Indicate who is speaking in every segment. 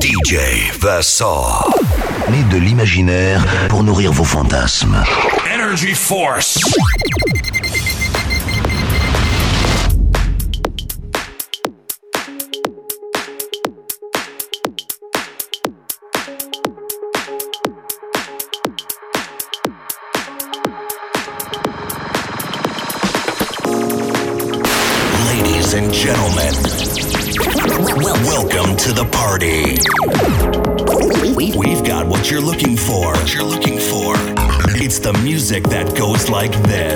Speaker 1: DJ Vassar.
Speaker 2: Né de l'imaginaire pour nourrir vos fantasmes.
Speaker 3: Energy Force.
Speaker 4: like this.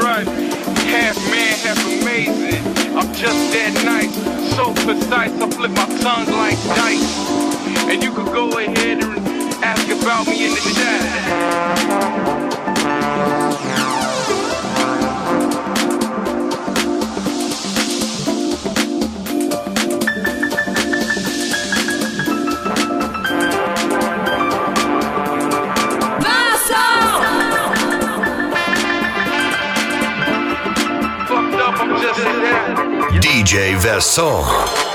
Speaker 5: Half man, half amazing. I'm just that nice, so precise. I flip my tongue like dice. And you could go ahead and ask about me in the chat.
Speaker 1: DJ Verson.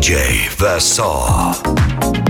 Speaker 1: DJ Versaw.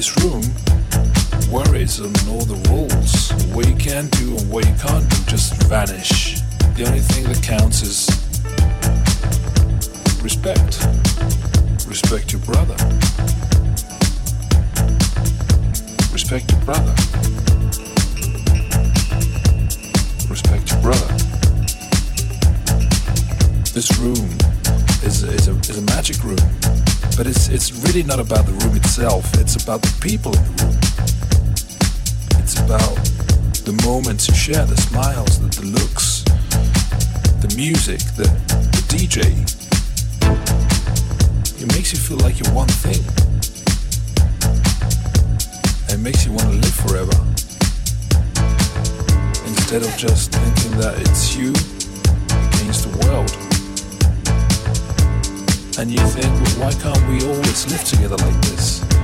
Speaker 6: this room worries on all the rules. What you can do and what you can't do just vanish. The only thing that counts is respect. Respect your brother. Respect your brother. Respect your brother. This room is, is, a, is a magic room. Saw. not about the room. Itself. It's about the people in the room. It's about the moments you share, the smiles, the, the looks, the music, the, the DJ. It makes you feel like you're one thing. It makes you want to live forever. Instead of just thinking that it's you against the world. And you think, well, why can't we always live together like this?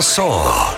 Speaker 1: DJ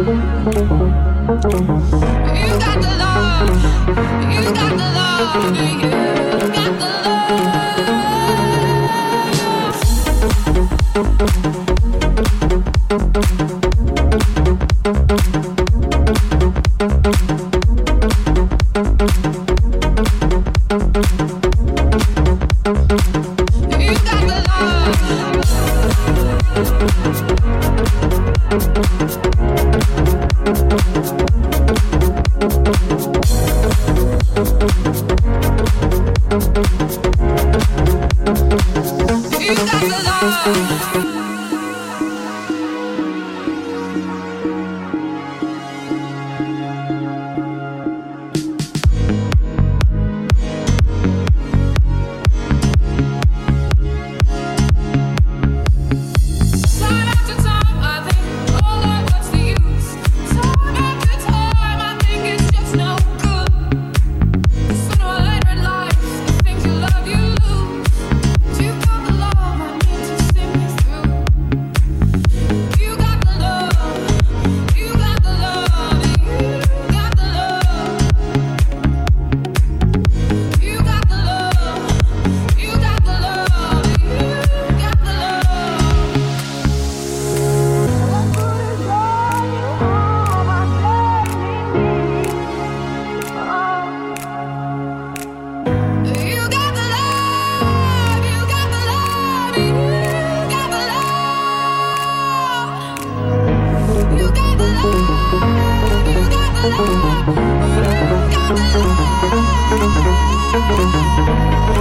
Speaker 7: You got the love, you got the love, you got the love. Thank you.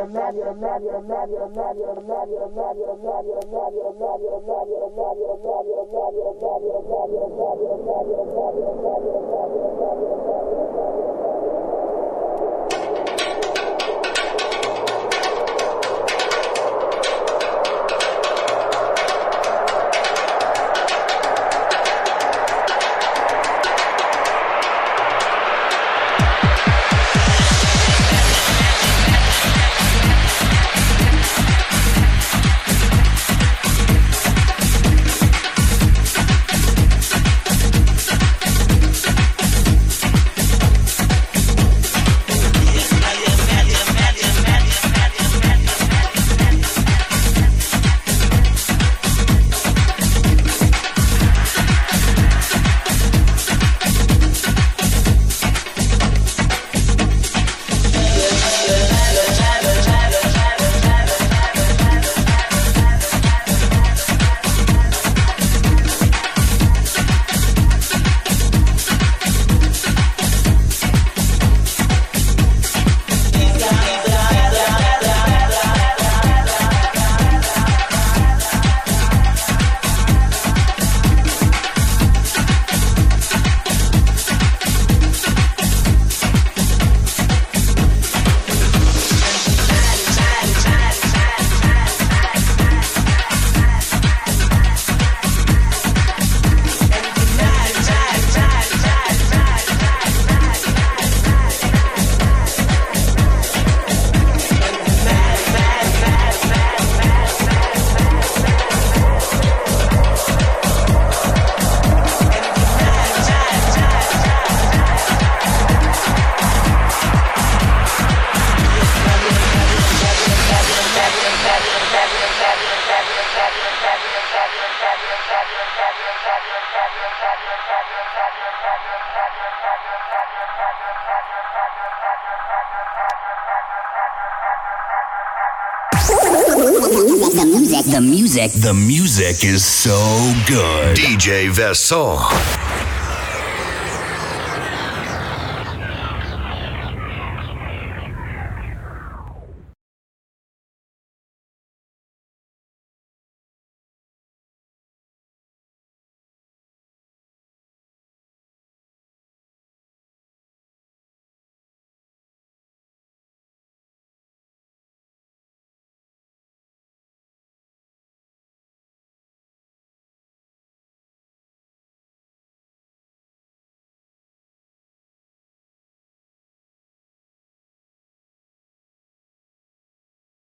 Speaker 1: Thank you.
Speaker 4: The music, is so good.
Speaker 1: DJ Vincent.